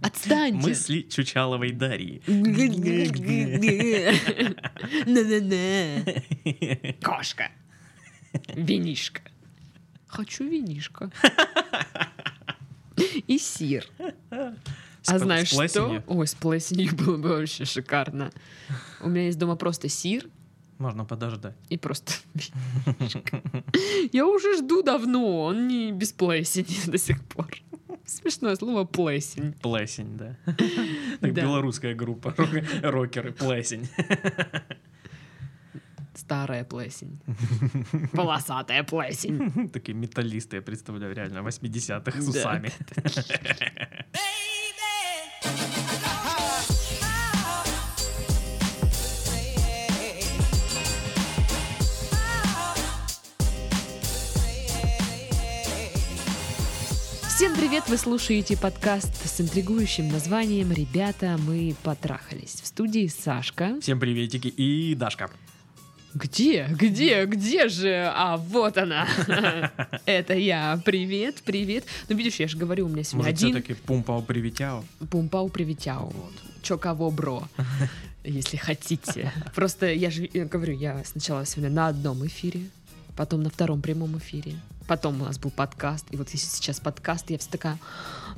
Отстаньте. Мысли Чучаловой Дарьи. Кошка. Винишка. Хочу винишко. И сир. С А знаешь что? Ой, с плесенью было бы вообще шикарно. У меня есть дома просто сир Можно подождать. и просто. Я уже жду давно, он не без плесени до сих пор. Смешное слово плесень. Плесень, да. Так белорусская группа. рок- Рокеры. Плесень. Старая плесень. Полосатая плесень. Такие металлисты, я представляю, реально, 80-х с усами. Всем привет! Вы слушаете подкаст с интригующим названием «Ребята, мы потрахались». В студии Сашка. Всем приветики и Дашка. Где? Где? Где же? А, вот она. Это я. Привет, привет. Ну, видишь, я же говорю, у меня сегодня Может, один все-таки пумпау привитяу? пумпау привитяу. Вот. Чё кого, бро? Если хотите. Просто я же говорю, я сначала сегодня на одном эфире, потом на втором прямом эфире. Потом у нас был подкаст, и вот если сейчас подкаст, я вся такая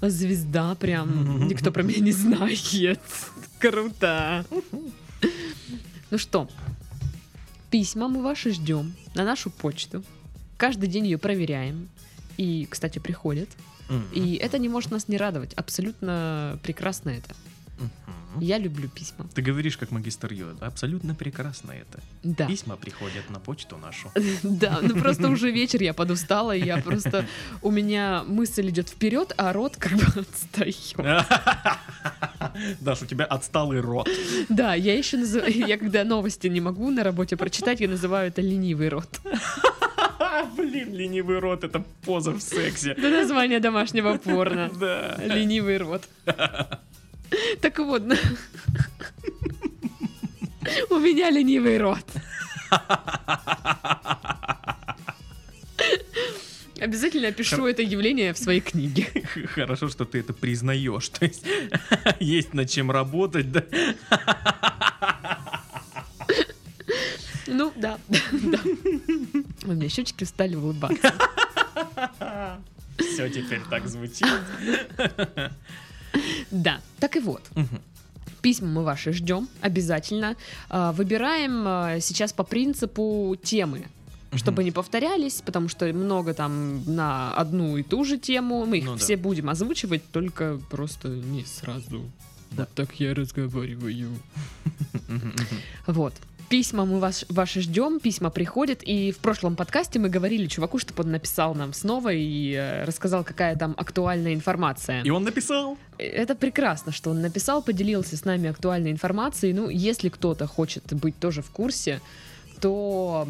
«А, звезда, прям никто про меня не знает. Круто. Ну что, письма мы ваши ждем на нашу почту. Каждый день ее проверяем. И, кстати, приходят. И это не может нас не радовать. Абсолютно прекрасно это. Мгм. Я люблю письма. Ты говоришь, как магистр Йода. Абсолютно прекрасно это. Да. Письма приходят на почту нашу. Да, ну просто уже вечер, я подустала, и я просто... У меня мысль идет вперед, а рот как бы отстает. Даш, у тебя отсталый рот. Да, я еще называю... Я когда новости не могу на работе прочитать, я называю это ленивый рот. Блин, ленивый рот, это поза в сексе. Это название домашнего порно. Да. Ленивый рот. Так вот, у меня ленивый рот. Обязательно опишу это явление в своей книге. Хорошо, что ты это признаешь. То есть есть над чем работать, да? Ну, да, да. У меня щечки стали улыбаться. Все теперь так звучит. Да, так и вот. Письма мы ваши ждем обязательно. А, Выбираем а, сейчас по принципу темы, чтобы не повторялись, потому что много там на одну и ту же тему. Мы их Ну да. все будем озвучивать, только просто не сразу. Да. Вот так я разговариваю. Вот. Письма мы вас, ваши ждем, письма приходят. И в прошлом подкасте мы говорили чуваку, чтобы он написал нам снова и э, рассказал, какая там актуальная информация. И он написал. Это прекрасно, что он написал, поделился с нами актуальной информацией. Ну, если кто-то хочет быть тоже в курсе, то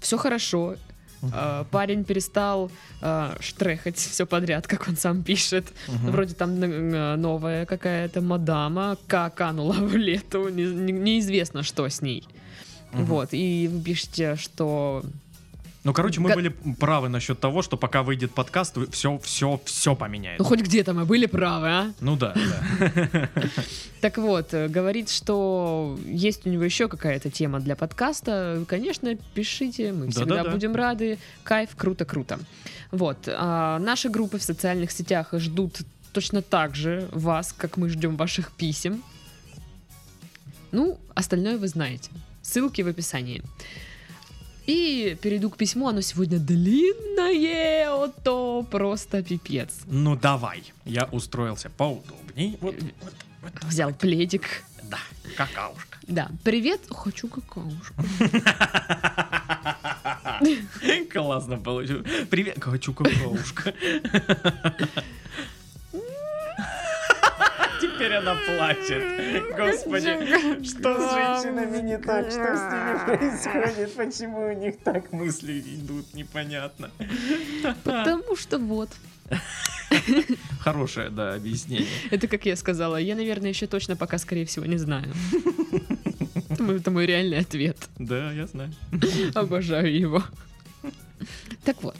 все хорошо. Э, Парень перестал э, штрехать все подряд, как он сам пишет. Мгм. Вроде там э, новая какая-то мадама, как канула в лету, не- не- неизвестно, что с ней. Мгм. Вот, и вы пишете, что Ну, короче, мы Га- были правы насчет того, что пока выйдет подкаст, все, все, все поменяется. ну хоть где-то мы были правы, а? Ну да, да. Так вот, э, говорит, что есть у него еще какая-то тема для подкаста. Конечно, пишите, мы всегда будем рады. Кайф, круто-круто. Вот, а, наши группы в социальных сетях ждут точно так же вас, как мы ждем ваших писем. Ну, остальное вы знаете. Ссылки в описании. И перейду к письму, оно сегодня длинное, вот то просто пипец. Ну давай, я устроился поудобней. Вот, вот, вот, Взял пледик. да, какаушка. Да, привет, хочу какаушку. Классно получилось. Привет, хочу какаушка. Она плачет. Господи, что с женщинами не так? Что с ними происходит? Почему у них так мысли идут? Непонятно. Потому что вот. Хорошее, да, объяснение. Это как я сказала. Я, наверное, еще точно пока, скорее всего, не знаю. Это мой, это мой реальный ответ. Да, я знаю. Обожаю его. Так вот.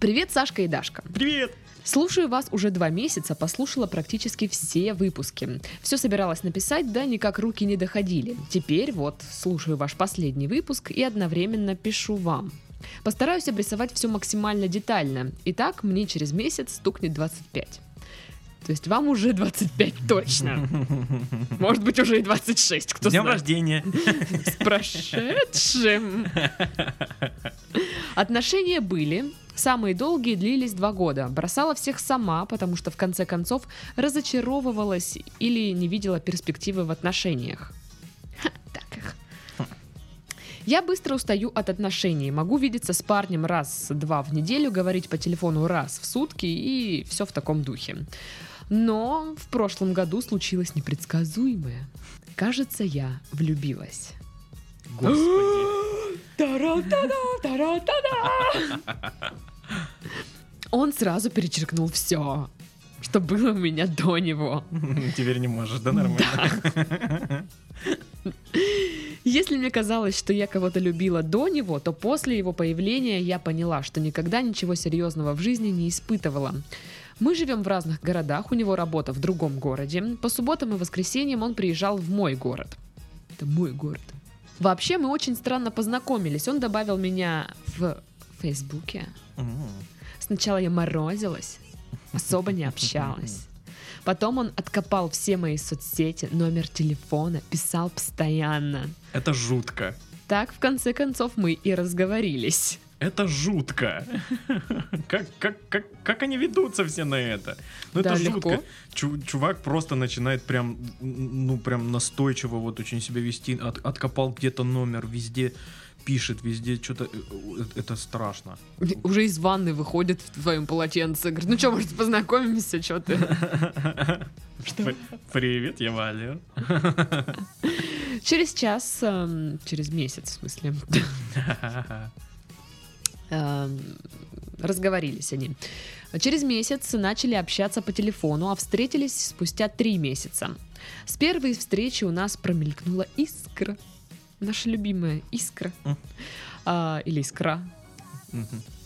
Привет, Сашка и Дашка. Привет! Слушаю вас уже два месяца, послушала практически все выпуски. Все собиралась написать, да никак руки не доходили. Теперь вот слушаю ваш последний выпуск и одновременно пишу вам. Постараюсь обрисовать все максимально детально. Итак, мне через месяц стукнет 25. То есть вам уже 25 точно. Может быть, уже и 26, кто С днем знает. рождения. С прошедшим. Отношения были. Самые долгие длились два года. Бросала всех сама, потому что в конце концов разочаровывалась или не видела перспективы в отношениях. Так их. Я быстро устаю от отношений. Могу видеться с парнем раз-два в неделю, говорить по телефону раз в сутки и все в таком духе. Но в прошлом году случилось непредсказуемое. Кажется, я влюбилась. Господи. Тара-та-да, тара-та-да. Он сразу перечеркнул все, что было у меня до него. Теперь не можешь, да, нормально? Если мне казалось, что я кого-то любила до него, то после его появления я поняла, что никогда ничего серьезного в жизни не испытывала. Мы живем в разных городах, у него работа в другом городе. По субботам и воскресеньям он приезжал в мой город. Это мой город. Вообще мы очень странно познакомились. Он добавил меня в Фейсбуке. Сначала я морозилась, особо не общалась. Потом он откопал все мои соцсети, номер телефона, писал постоянно. Это жутко. Так, в конце концов, мы и разговорились. Это жутко. Как, как, как, как они ведутся все на это? Ну Да, это легко. жутко. Чу- чувак просто начинает прям, ну прям настойчиво вот очень себя вести. От- откопал где-то номер, везде пишет, везде что-то. Это страшно. Уже из ванны выходит в твоем полотенце. Говорит, ну что, может, познакомимся, что ты? Привет, я Валер. Через час, эм, через месяц, в смысле, разговорились они. Через месяц начали общаться по телефону, а встретились спустя три месяца. С первой встречи у нас промелькнула искра. Наша любимая искра. А, или искра.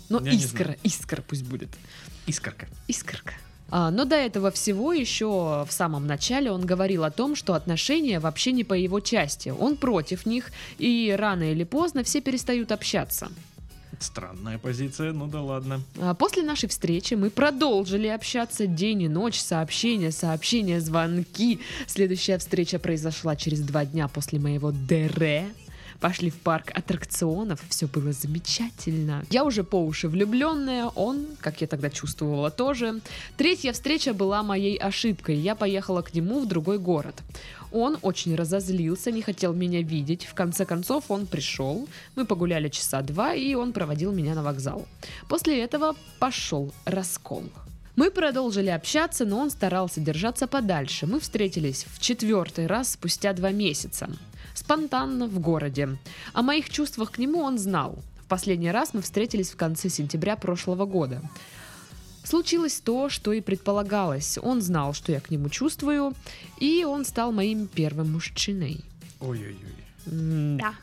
Но Я не искра, искра пусть будет. Искорка. Искорка. А, но до этого всего еще в самом начале он говорил о том, что отношения вообще не по его части. Он против них, и рано или поздно все перестают общаться. Странная позиция, ну да ладно. А После нашей встречи мы продолжили общаться день и ночь, сообщения, сообщения, звонки. Следующая встреча произошла через два дня после моего ДР. Пошли в парк аттракционов, все было замечательно. Я уже по уши влюбленная, он, как я тогда чувствовала, тоже. Третья встреча была моей ошибкой, я поехала к нему в другой город. Он очень разозлился, не хотел меня видеть. В конце концов он пришел, мы погуляли часа два, и он проводил меня на вокзал. После этого пошел раскол. Мы продолжили общаться, но он старался держаться подальше. Мы встретились в четвертый раз спустя два месяца. Спонтанно в городе. О моих чувствах к нему он знал. В последний раз мы встретились в конце сентября прошлого года. Случилось то, что и предполагалось. Он знал, что я к нему чувствую, и он стал моим первым мужчиной. Ой-ой-ой. Да.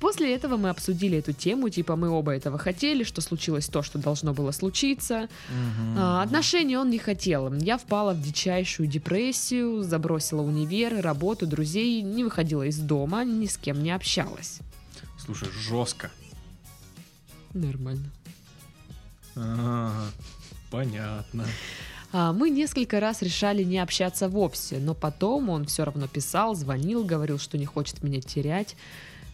После этого мы обсудили эту тему, типа мы оба этого хотели, что случилось то, что должно было случиться. Мгм. А, отношений он не хотел. Я впала в дичайшую депрессию, забросила универ, работу, друзей, не выходила из дома, ни с кем не общалась. Слушай, жестко. Нормально. Ага, понятно. А, Мы несколько раз решали не общаться вовсе, но потом он все равно писал, звонил, говорил, что не хочет меня терять.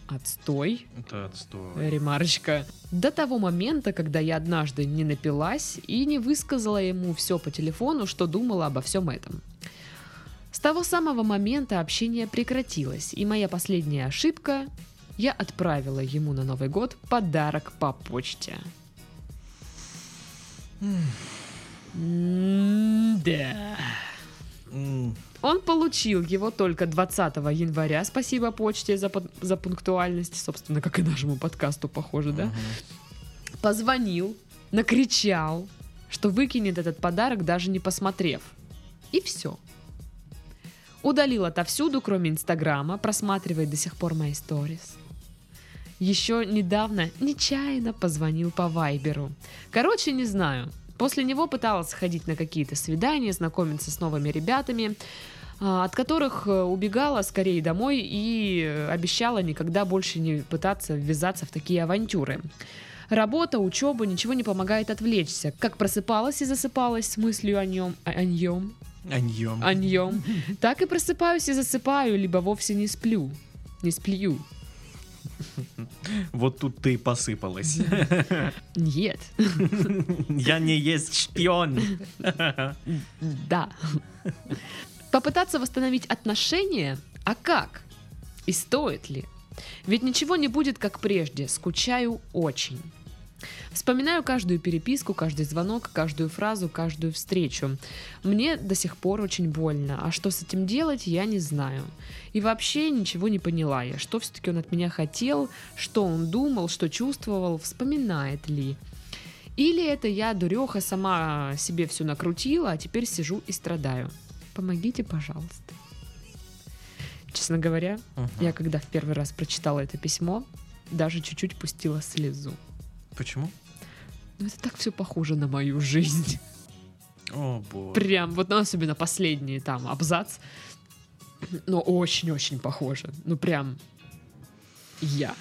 Отстой. Это отстой. Ремарочка. До того момента, когда я однажды не напилась и не высказала ему все по телефону, что думала обо всем этом. С того самого момента общение прекратилось, и моя последняя ошибка – я отправила ему на Новый год подарок по почте. Да. Он получил его только 20 января. Спасибо почте за, за пунктуальность. Собственно, как и нашему подкасту, похоже, да? позвонил, накричал, что выкинет этот подарок, даже не посмотрев. И все. Удалил отовсюду, кроме Инстаграма, просматривает до сих пор мои сторис. Еще недавно нечаянно позвонил по Вайберу. Короче, не знаю. После него пыталась ходить на какие-то свидания, знакомиться с новыми ребятами, а, от которых э, убегала скорее домой и э, обещала никогда больше не пытаться ввязаться в такие авантюры. Работа, учеба, ничего не помогает отвлечься. Как просыпалась и засыпалась с мыслью о нем, о, нем, Аньем. о нем, так и просыпаюсь и засыпаю, либо вовсе не сплю. Не сплю. Вот тут ты и посыпалась. Нет. Я не есть шпион. Да. Попытаться восстановить отношения? А как? И стоит ли? Ведь ничего не будет как прежде. Скучаю очень. Вспоминаю каждую переписку, каждый звонок, каждую фразу, каждую встречу. Мне до сих пор очень больно, а что с этим делать, я не знаю. И вообще ничего не поняла я, что все-таки он от меня хотел, что он думал, что чувствовал, вспоминает ли. Или это я, дуреха, сама себе все накрутила, а теперь сижу и страдаю. Помогите, пожалуйста. Честно говоря, я когда в первый раз прочитала это письмо, даже чуть-чуть пустила слезу. Почему? Ну это так все похоже на мою жизнь. О, боже. Прям, вот ну, особенно последний там абзац. Но очень-очень похоже. Ну прям я.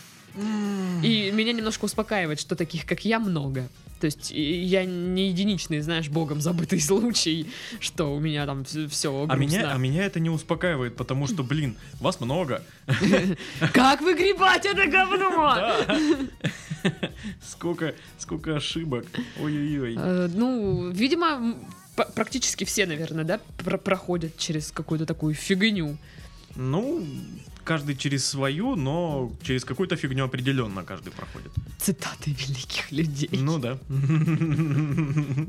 И меня немножко успокаивает, что таких, как я, много. То есть я не единичный, знаешь, богом забытый случай, что у меня там все А меня, а меня это не успокаивает, потому что, блин, вас много. Как выгребать это говно? Сколько, сколько ошибок. Ой-ой-ой. Э, Ну, видимо, практически все, наверное, да, про- проходят через какую-то такую фигню. Ну, каждый через свою, но через какую-то фигню определенно каждый проходит. Цитаты великих людей. Ну да.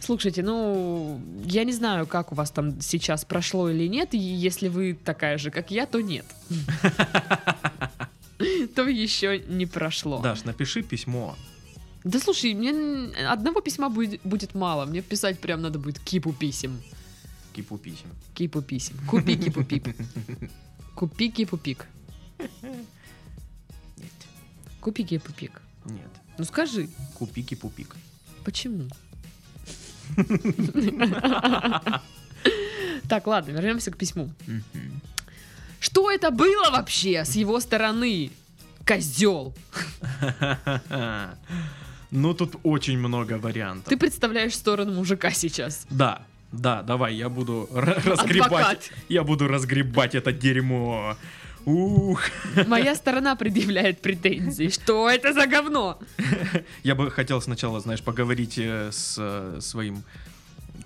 Слушайте, ну, я не знаю, как у вас там сейчас прошло или нет, и если вы такая же, как я, то нет. То еще не прошло. Даш, напиши письмо. Да слушай, мне одного письма будет, будет мало. Мне писать прям надо будет кипу писем. Кипу писем. Кипу писем. Купи кипу пип. Купи кипу пик. Нет. Купи кипу пик. Нет. Ну скажи, Купи кипупик. почему? Так, ладно, вернемся к письму. Что это было вообще с его стороны? Козел. Ну, тут очень много вариантов. Ты представляешь сторону мужика сейчас. Да, да, давай, я буду разгребать. Адвокат. Я буду разгребать это дерьмо. Ух. Моя сторона предъявляет претензии. Что это за говно? Я бы хотел сначала, знаешь, поговорить э, с э, своим...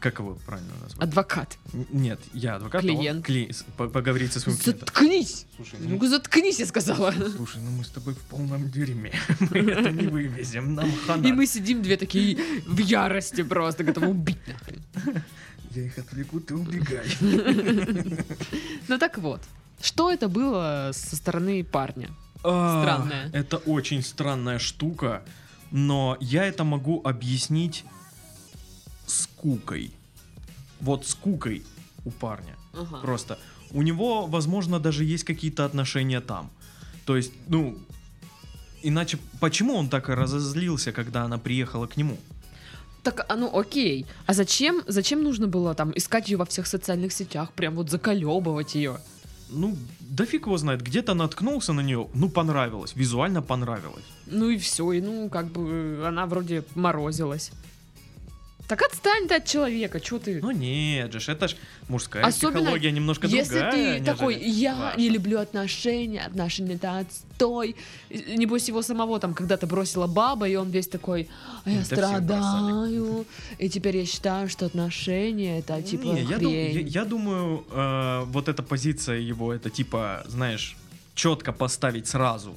Как его правильно назвать? Адвокат. Н- Нет, я адвокат. а он Клиент. кли- с- по- Поговорить со своим клиентом. Заткнись! Слушай, Ну, ну, заткнись, я сказала. слушай, ну мы с тобой в полном дерьме. Мы это не вывезем, нам хана. И мы сидим две такие в ярости просто, готовы убить нахрен. Я их отвлеку, ты убегай. Ну так вот, что это было со стороны парня? А, Странная. Это очень странная штука, но я это могу объяснить скукой. Вот скукой у парня. Ага. Просто. У него, возможно, даже есть какие-то отношения там. То есть, ну, иначе почему он так разозлился, когда она приехала к нему? Так, а ну окей. А зачем, зачем нужно было там искать ее во всех социальных сетях, прям вот заколебывать ее? Ну, да фиг его знает, где-то наткнулся на нее, ну, понравилось, визуально понравилось. Ну и все, и ну как бы она вроде морозилась. Так отстань ты от человека, что ты? Ну нет же, это ж мужская Особенно, психология немножко Если другая. ты нежели такой, я ваша». не люблю отношения, отношения это отстой. Небось его самого там когда-то бросила баба, и он весь такой, «А я всех страдаю, и теперь я считаю, что отношения это типа Не, я, дум- я- я думаю, э, вот эта позиция его, это типа, знаешь, четко поставить сразу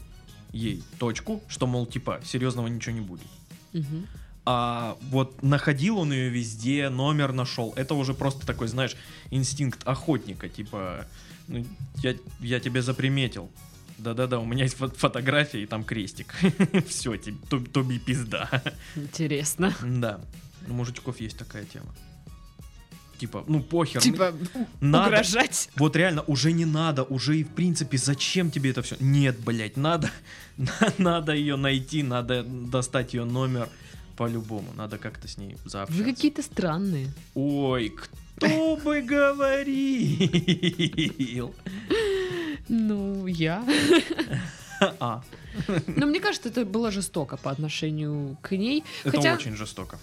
ей точку, что, мол, типа, серьезного ничего не будет. Мгм. А вот находил он ее везде, номер нашел. Это уже просто такой, знаешь, инстинкт охотника. Типа, ну, я, я тебя заприметил. Да-да-да, у меня есть фо- фотография, и там крестик. Все, тоби пизда. Интересно. Да. У мужичков есть такая тема. Типа, ну похер. Типа надо. угрожать. Вот реально, уже не надо, уже и в принципе, зачем тебе это все? Нет, блядь, надо, надо ее найти, надо достать ее номер, По-любому, надо как-то с ней Вы заобщаться. какие-то странные. Ой, кто бы говорил? Ну, я. А, Но мне кажется, это было жестоко по отношению к ней. это Хотя очень жестоко.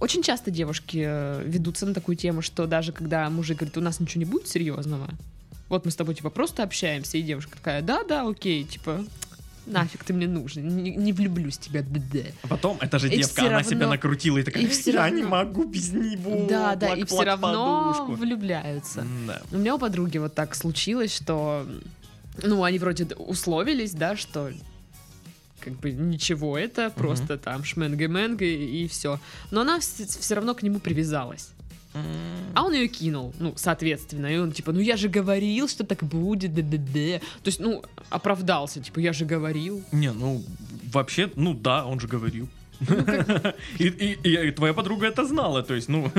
очень часто девушки э, ведутся на такую тему, что даже когда мужик говорит, у нас ничего не будет серьезного, вот мы с тобой, типа, просто общаемся, и девушка такая, да-да, окей, типа, нафиг ты мне нужен, не, не влюблюсь в тебя, да-да. А потом, эта же И девка, она равно- себя накрутила и такая, и всё я равно- не могу без него. Да, да, и плак, все плак, равно подушку». влюбляются. Да. У меня у подруги вот так случилось, что, ну, они вроде условились, да, что как бы ничего это, просто там шменга-менга и, все. Но она все равно к нему привязалась. А он ее кинул, ну, соответственно. И он типа, ну я же говорил, что так будет, да-да-да. То есть, ну, оправдался, типа, я же говорил. Не, ну, вообще, ну да, он же говорил. Ну, И, и- и твоя подруга это знала, то есть, ну,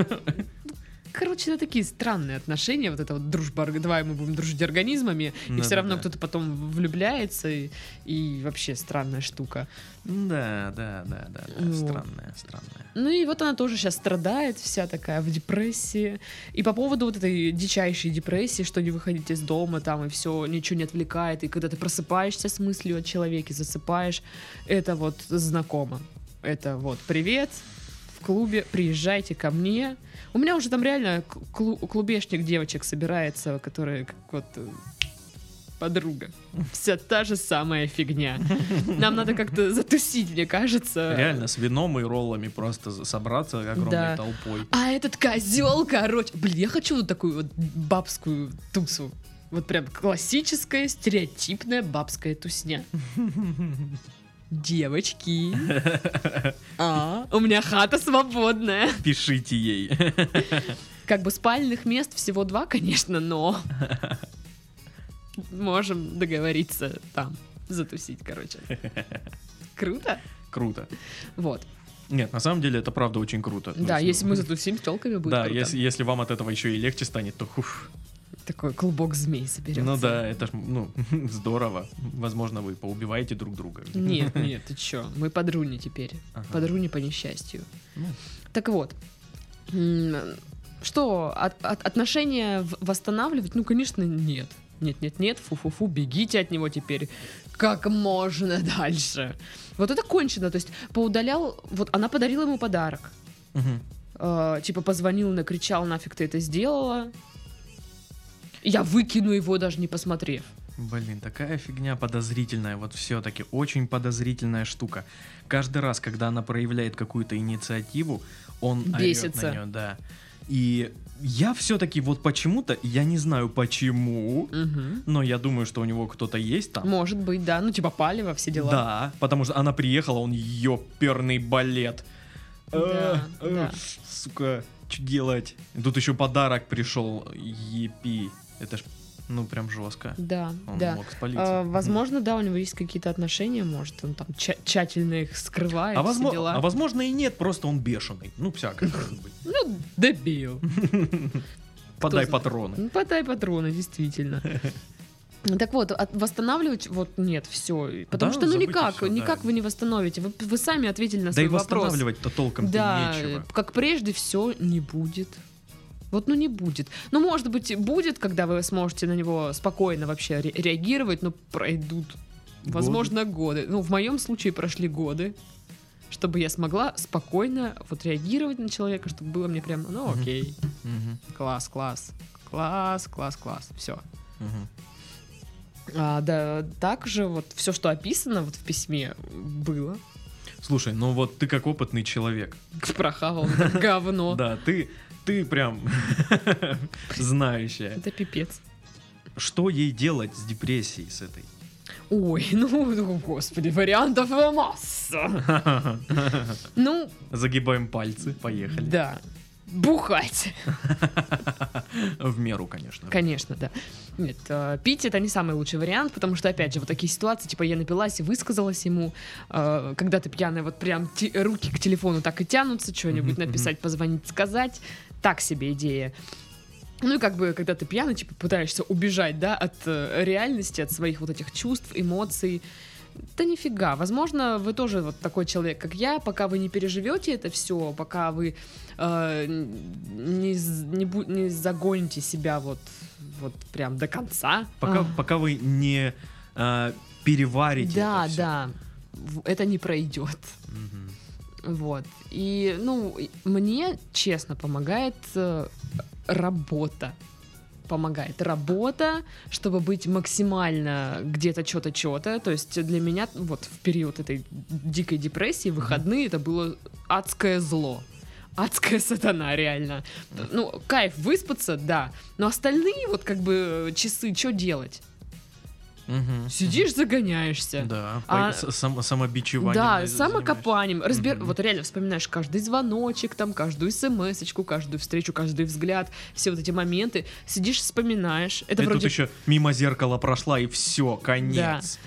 Короче, это такие странные отношения, вот это вот дружба, давай мы будем дружить организмами, и все равно Да-да-да. кто-то потом влюбляется, и, и вообще странная штука. да, да, да, да, да, Вот. странная, странная. Ну и вот она тоже сейчас страдает, вся такая в депрессии. И по поводу вот этой дичайшей депрессии, что не выходить из дома, там и все, ничего не отвлекает, и когда ты просыпаешься с мыслью о человеке, засыпаешь, это вот знакомо. Это вот привет клубе, приезжайте ко мне. У меня уже там реально клу- клубешник девочек собирается, которые как вот э, подруга. Вся та же самая фигня. Нам надо как-то затусить, мне кажется. Реально, с вином и роллами просто собраться огромной Да. толпой. А этот козел, короче. Блин, я хочу вот такую вот бабскую тусу. Вот прям классическая, стереотипная бабская тусня. Девочки. А, у меня хата свободная. Пишите ей. Как бы спальных мест всего два, конечно, но можем договориться там, затусить, короче. Круто? Круто. Вот. Нет, на самом деле это правда очень круто. Да, Ну, если мы затусим с телками, будет Да, круто. если, если вам от этого еще и легче станет, то хуф. Такой клубок змей соберется. Ну да, это ж, ну, здорово. Возможно, вы поубиваете друг друга. Нет, нет, ты чё? Мы подруни теперь. Ага. Подруни по несчастью. Ну. Так вот. Что, от- от- отношения восстанавливать? Ну, конечно, нет. Нет, нет, нет, фу-фу-фу, бегите от него теперь как можно дальше. Вот это кончено, то есть поудалял, вот она подарила ему подарок. Мгм. Э, типа позвонил, накричал, нафиг ты это сделала. Я выкину его, даже не посмотрев. Блин, такая фигня подозрительная, вот все-таки очень подозрительная штука. Каждый раз, когда она проявляет какую-то инициативу, он Бесится. на нее, да. И я все-таки вот почему-то, я не знаю почему, Мгм. но я думаю, что у него кто-то есть там. Может быть, да. Ну, типа палево, все дела. Да, потому что она приехала, он ёперный балет. Да, э, да. Сука, что делать? Тут еще подарок пришел, епи. Это ж, ну, прям жестко. Да, Он да. мог спалиться. А, возможно, да, у него есть какие-то отношения, может, он там тща- тщательно их скрывает, А, все возможно, дела. а возможно и нет, просто он бешеный. Ну, всякое может быть. Ну, дебил. Подай патроны. Ну, подай патроны, действительно. Так вот, от- восстанавливать вот нет, все. Потому Да, что ну забыть и никак, да. никак вы не восстановите. Вы, вы сами ответили на Да свой и вопрос. восстанавливать-то толком Да, нечего. как прежде все не будет. Вот, ну не будет. Ну, может быть, будет, когда вы сможете на него спокойно вообще ре- реагировать, но пройдут, возможно, годы. Ну, в моем случае прошли годы, чтобы я смогла спокойно вот реагировать на человека, чтобы было мне прям, ну, окей, класс, класс, класс, класс, класс, все. А, да, также вот все, что описано вот в письме, было. Слушай, ну вот ты как опытный человек. Прохавал говно. Да, ты, ты прям знающая. Это пипец. Что ей делать с депрессией с этой? Ой, ну, господи, вариантов масса. Ну, Загибаем пальцы, поехали. да. Бухать. В меру, конечно. Конечно, да. Нет, э, пить это не самый лучший вариант, потому что, опять же, вот такие ситуации, типа, я напилась и высказалась ему, э, когда ты пьяная, вот прям руки к телефону так и тянутся, что-нибудь написать, позвонить, сказать. Так себе идея. Ну и как бы, когда ты пьяный, типа, пытаешься убежать, да, от э, реальности, от своих вот этих чувств, эмоций, Да нифига. Возможно, вы тоже вот такой человек, как я, пока вы не переживете это все, пока вы э, не, не, не загоните себя вот, вот прям до конца. Пока, А, пока вы не а, переварите да, это всё. да. Это не пройдет. Мгм. Вот. И, ну, мне, честно, помогает э, работа. Помогает работа, чтобы быть максимально где-то что-то, что-то. То есть для меня вот в период этой дикой депрессии выходные это было адское зло. Адская сатана, реально. Ну, кайф выспаться, да. Но остальные вот как бы часы, что делать? Мгм. Сидишь, загоняешься. Да, А- сам- самобичеванием Да, самокопанием. Разбер... Мгм. Вот реально вспоминаешь каждый звоночек, там, каждую смс-очку, каждую встречу, каждый взгляд, все вот эти моменты. Сидишь, вспоминаешь. Это И вроде... тут еще мимо зеркала прошла, и все, конец.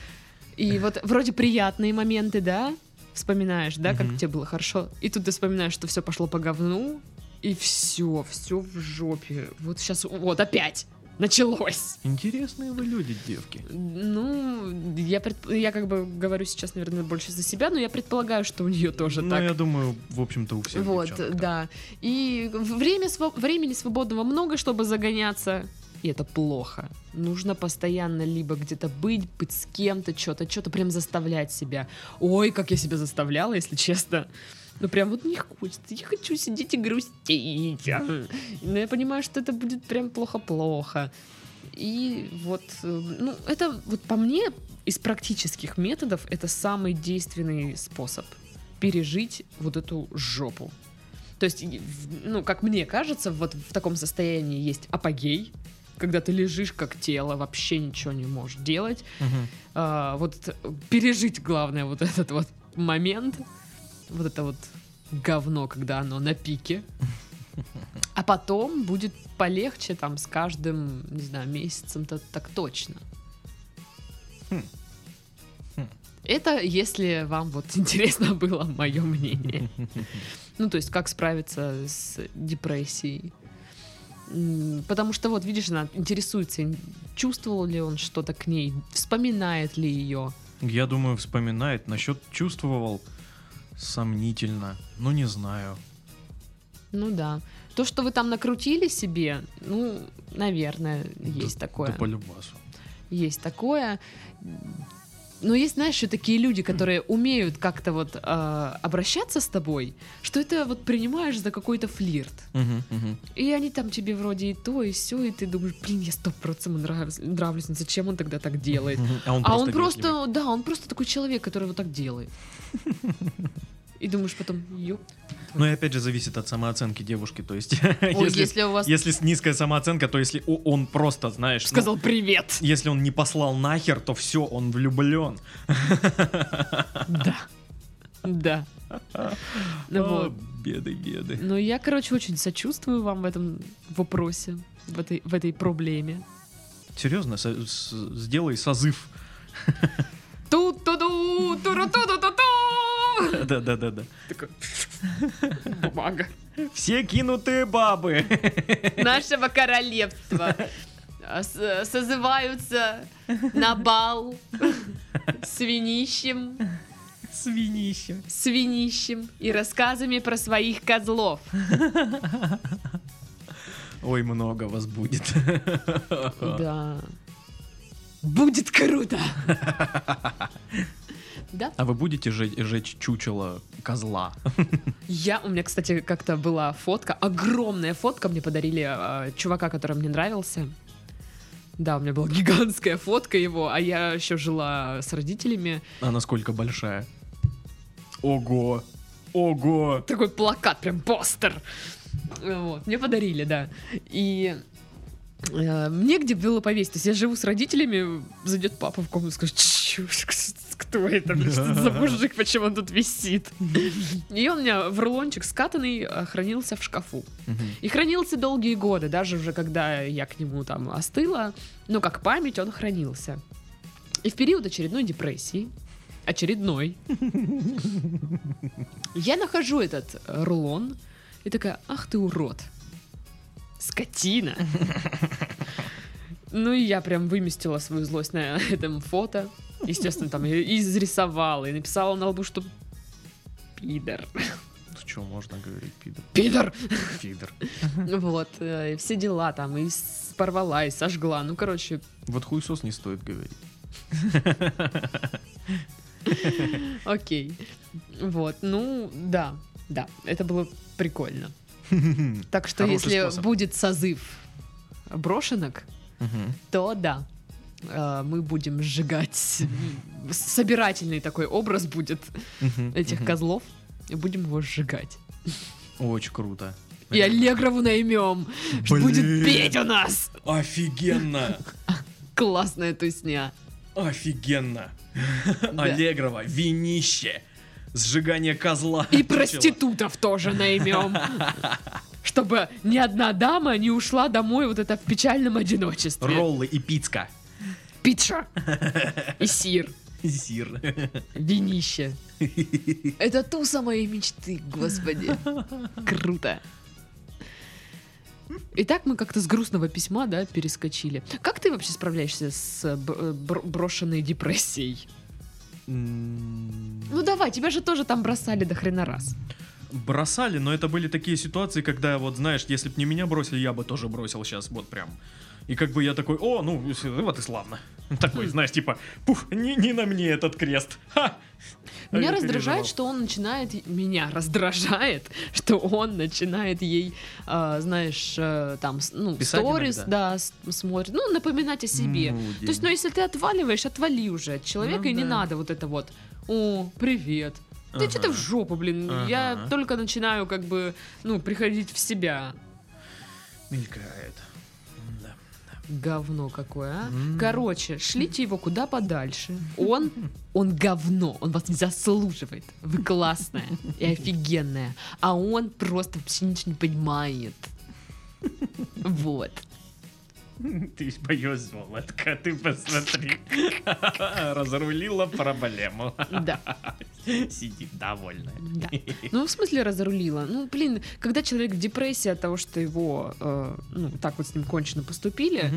И вот вроде приятные моменты, да? Вспоминаешь, да, как тебе было хорошо. И тут ты вспоминаешь, что все пошло по говну, и все, все в жопе. Вот сейчас, вот опять началось. Интересные вы люди, девки. Ну, я, предп- я как бы говорю сейчас, наверное, больше за себя, но я предполагаю, что у нее тоже ну, так. я думаю, в общем-то, у всех Вот, девчонок да. И время, сва- времени свободного много, чтобы загоняться. И это плохо. Нужно постоянно либо где-то быть, быть с кем-то, что-то, что-то прям заставлять себя. Ой, как я себя заставляла, если честно. Ну прям вот не хочется. Я хочу сидеть и грустить. Но я понимаю, что это будет прям плохо-плохо. И вот, э, ну, это вот по мне из практических методов это самый действенный способ пережить вот эту жопу. То есть, ну, как мне кажется, вот в таком состоянии есть апогей, когда ты лежишь как тело, вообще ничего не можешь делать. Мгм. А, вот пережить, главное, вот этот вот момент, вот это вот говно, когда оно на пике. А потом будет полегче там с каждым, не знаю, месяцем-то так точно. Хм. Хм. Это если вам вот интересно было мое мнение. Ну, то есть, как справиться с депрессией. Потому что, вот, видишь, она интересуется, ин- чувствовал ли он что-то к ней, вспоминает ли ее. Я думаю, вспоминает. Насчет чувствовал сомнительно. Ну, не знаю. Ну да. То, что вы там накрутили себе, ну, наверное, есть Да- такое. Да по любасу. Есть такое. Но есть, знаешь, еще такие люди, которые умеют как-то вот э, обращаться с тобой, что это вот принимаешь за какой-то флирт. Мгм, мгм. И они там тебе вроде и то, и все, и ты думаешь, блин, я сто процентов нравлюсь, нравлюсь, ну зачем он тогда так делает? Мгм. А он А он вежливый. просто, да, он просто такой человек, который вот так делает. И думаешь потом, ёп. Ну и опять же зависит от самооценки девушки. То есть, Ой, если, если у вас если низкая самооценка, то если он просто, знаешь, ну, сказал привет. если он не послал нахер, то все, он влюблен. Да. Да. Ну вот. Беды, беды. Ну, я, короче, очень сочувствую вам в этом вопросе, в этой, в этой проблеме. Серьезно, со- с- сделай созыв. Ту-ту-ду, туру-ту-ду-ту-ту. Да-да-да-да. Такой, Бумага. Все кинутые бабы. Нашего королевства созываются на бал с винищем, Свинище. с винищем и рассказами про своих козлов. Ой, много вас будет. Да. Будет круто. Да. А вы будете жечь, жечь чучело козла? Я, у меня, кстати, как-то была фотка, огромная фотка мне подарили а, чувака, который мне нравился. Да, у меня была гигантская фотка его, а я еще жила с родителями. А насколько большая? Ого! Ого! Такой плакат, прям постер. Вот, мне подарили, да. И э, мне где было повесить. То есть я живу с родителями, зайдет папа в комнату и скажет, «Чё, кто это, блин, что это за мужик, почему он тут висит? И он у меня в рулончик скатанный э, хранился в шкафу. И хранился долгие годы, даже уже когда я к нему там остыла, но как память он хранился. И в период очередной депрессии, очередной, я нахожу этот э, рулон и такая, ах ты урод, скотина. Ну и я прям выместила свою злость на этом фото. Естественно, там и изрисовала, и написала на лбу, что пидор. Что можно говорить, пидор? Пидор! Пидор. Вот, э, и все дела там, и порвала, и сожгла. Ну, короче, Вот хуесос не стоит говорить. окей. Вот, ну, да, да, это было прикольно. Так что Хороший если способ. будет созыв брошенок, то да, мы будем сжигать. Собирательный такой образ будет этих козлов, и будем его сжигать. Очень круто. И Аллегрову наймем, будет петь у нас. Офигенно! Классная тусня. Офигенно! Аллегрова, винище, сжигание козла. И проститутов тоже наймем. Чтобы ни одна дама не ушла домой вот это в печальном одиночестве. Роллы и пицка. Пицца. И сир. Сир. Винище. Это туса моей мечты, господи. Круто. Итак, мы как-то с грустного письма, да, перескочили. Как ты вообще справляешься с э, э, бр- брошенной депрессией? Ну давай, тебя же тоже там бросали до хрена раз. Бросали, но это были такие ситуации, когда, вот знаешь, если бы не меня бросили, я бы тоже бросил сейчас, вот прям. И как бы я такой, о, ну, вот и славно. Такой, знаешь, типа, пух, не, не на мне этот крест. Ха! А Меня я раздражает, что он начинает... Меня раздражает, что он начинает ей, а, знаешь, э, там, ну, Писать сторис, иногда? да, смотрит, ну, напоминать о себе. Ну, То есть, ну, если ты отваливаешь, отвали уже от человека, Ну и не да. надо вот это вот, о, привет. Да Ага. что-то в жопу, блин. Я Ага. только начинаю, как бы, ну, приходить в себя. Мелькает. Говно какое, а? Короче, шлите его куда подальше. Он, он говно, он вас не заслуживает. Вы классная и офигенная. А он просто вообще ничего не понимает. Вот. Ты боюсь, золотка, ты посмотри. Разрулила проблему. Да, Сидит довольная. да. Ну, в смысле разрулила? Ну, блин, когда человек в депрессии от того, что его, э, ну, так вот с ним кончено поступили,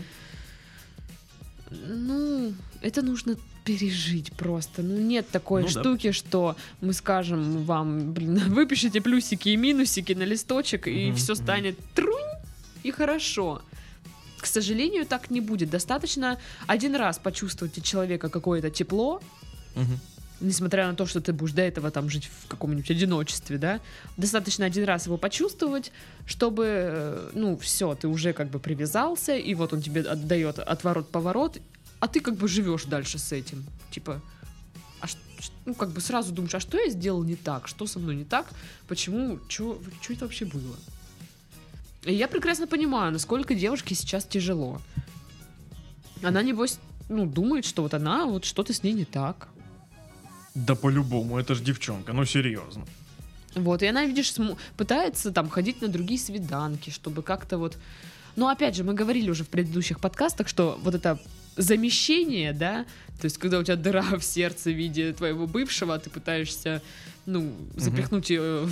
ну, это нужно пережить просто. Ну, нет такой Ну да. штуки, что мы скажем вам, блин, выпишите плюсики и минусики на листочек, и все станет трунь, и хорошо. К сожалению, так не будет. Достаточно один раз почувствовать от человека какое-то тепло, Мгм. несмотря на то, что ты будешь до этого там жить в каком-нибудь одиночестве, да, достаточно один раз его почувствовать, чтобы, э, ну, все, ты уже как бы привязался, и вот он тебе отдает отворот-поворот, а ты как бы живешь дальше с этим. Типа, а ш- ну, как бы сразу думаешь, а что я сделал не так? Что со мной не так? Почему? Что это вообще было? И я прекрасно понимаю, насколько девушке сейчас тяжело. Она, небось, ну, думает, что вот она, вот что-то с ней не так. Да по-любому, это ж девчонка, ну серьезно. Вот, и она, видишь, см- пытается там ходить на другие свиданки, чтобы как-то вот... Ну, опять же, мы говорили уже в предыдущих подкастах, что вот это замещение, да, то есть когда у тебя дыра в сердце в виде твоего бывшего, ты пытаешься, ну, запихнуть ее,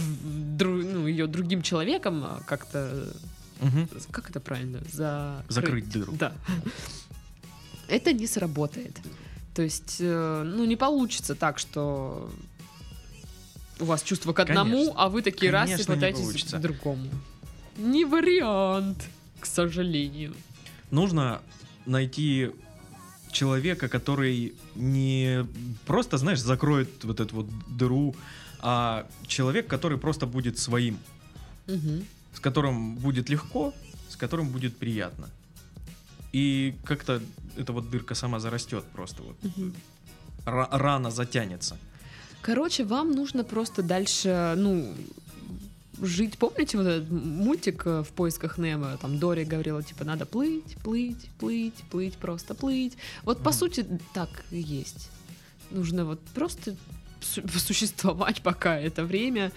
дру- ну, ее другим человеком, а как-то, как это правильно, за Закрыть дыру. Да. Это не сработает. То есть, э, ну, не получится так, что у вас чувство к одному, Конечно. а вы такие раз и пытаетесь к другому. Не вариант, к сожалению. Нужно найти человека, который не просто, знаешь, закроет вот эту вот дыру, а человек, который просто будет своим, Мгм. с которым будет легко, с которым будет приятно. И как-то эта вот дырка сама зарастет просто вот. Ра- рано затянется. Короче, вам нужно просто дальше, ну, жить. Помните вот этот мультик э, в поисках Немо? Там Дори говорила, типа, надо плыть, плыть, плыть, плыть, просто плыть. Вот по Мгм. сути так и есть. Нужно вот просто су- существовать пока это время,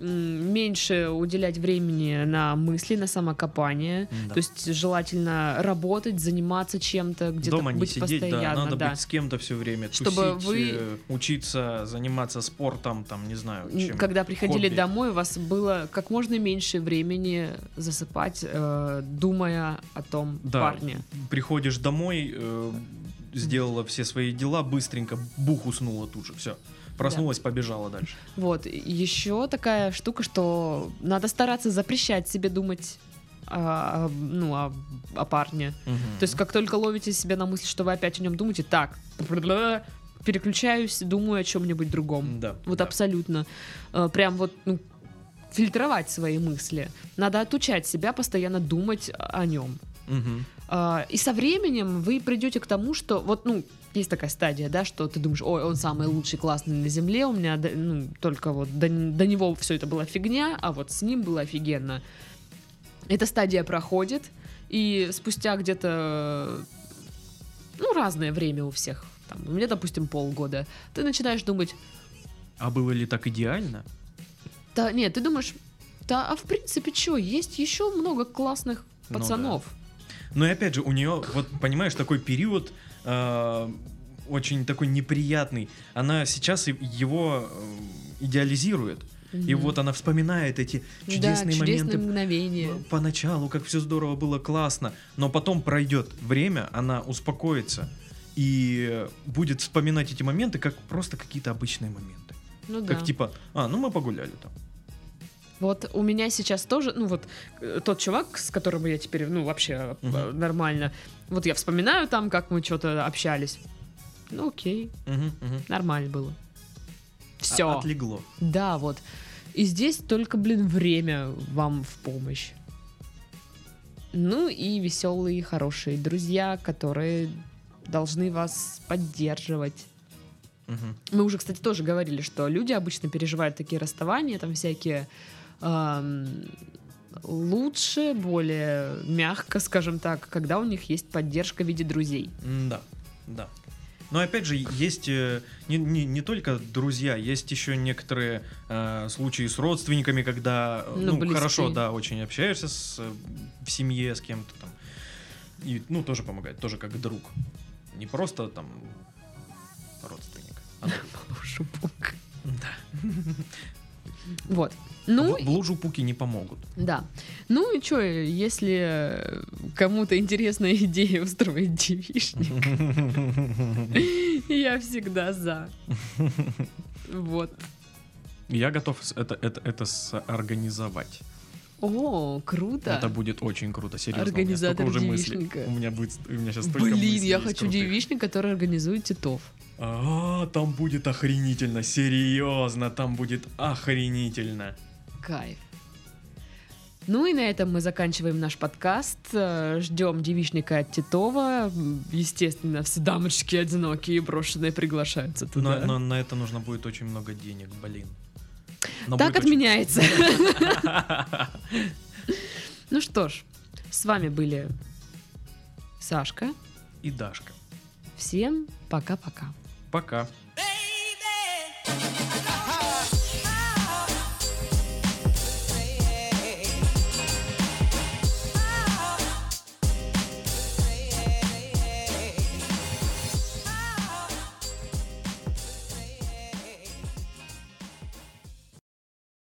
меньше уделять времени на мысли, на самокопание. Да. То есть желательно работать, заниматься чем-то, где-то Дома не быть сидеть, да, постоянно. надо да. быть с кем-то все время, Чтобы тусить, вы- э, учиться, заниматься спортом, там, не знаю, чем. Когда приходили хобби. домой, у вас было как можно меньше времени засыпать, э, думая о том Да. парне. Приходишь домой, э, сделала все свои дела, быстренько, бух, уснула тут же, все. Проснулась, побежала дальше. Вот, еще такая штука, что надо стараться запрещать себе думать о, о- ну, о, о парне. То есть, как только ловите себя на мысли, что вы опять о нем думаете, так, переключаюсь, думаю о чем-нибудь другом. Да. Вот да. абсолютно. Э, Прям вот, ну, фильтровать свои мысли. Надо отучать себя постоянно думать о нем. Мгм. А, И со временем вы придете к тому, что вот, ну, есть такая стадия, да, что ты думаешь, ой, он самый лучший, классный на земле, у меня, ну, только вот до, до него все это была фигня, а вот с ним было офигенно. Эта стадия проходит, и спустя где-то, ну, разное время у всех, там, у меня, допустим, полгода, ты начинаешь думать, А было ли так идеально? да, нет, ты думаешь, да, а в принципе, что, есть еще много классных Ну да. Но и опять же, у нее, вот понимаешь, такой период э, очень такой неприятный. Она сейчас и- его э, идеализирует. И Мгм. вот она вспоминает эти чудесные да, чудесные моменты мгновения. поначалу, как все здорово было, классно. Но потом пройдет время, она успокоится и будет вспоминать эти моменты как просто какие-то обычные моменты. Ну да. Как типа, а, ну мы погуляли там. Вот у меня сейчас тоже, ну вот э, тот чувак, с которым я теперь, ну вообще Мгм. нормально, вот я вспоминаю там, как мы что-то общались. Ну окей, Мгм, мгм. нормально было. А- Все. Отлегло. Да, вот. И здесь только, блин, время вам в помощь. Ну и веселые, хорошие друзья, которые должны вас поддерживать. Мгм. Мы уже, кстати, тоже говорили, что люди обычно переживают такие расставания, там всякие лучше, более мягко, скажем так, когда у них есть поддержка в виде друзей. Да, да. Но опять же, есть э, не, не, не только друзья, есть еще некоторые э, случаи с родственниками, когда э, Ну, ну, близкие. хорошо, да, очень общаешься с, э, в семье с кем-то там. И, ну, тоже помогает, тоже как друг. Не просто там родственник. а друг. Боже мой. Да. Вот. Ну, в, в лужу пуки не помогут. да. Ну и что, если кому-то интересная идея устроить девишник, я всегда за. Вот. Я готов это, это, это организовать. О, круто. Это будет очень круто, серьезно. у меня Организатор уже мыслей. девичника. У меня будет, у меня сейчас Блин, я хочу крутых. девичник, который организует титов. А, там будет охренительно, серьезно, там будет охренительно. Кайф. Ну и на этом мы заканчиваем наш подкаст. Э, Ждем девичника от Титова. Естественно, все дамочки одинокие и брошенные приглашаются Но, туда. но на это нужно будет очень много денег, блин. Но так отменяется. Ну что ж, с вами были Сашка. И Дашка. Всем пока-пока. Пока. Baby,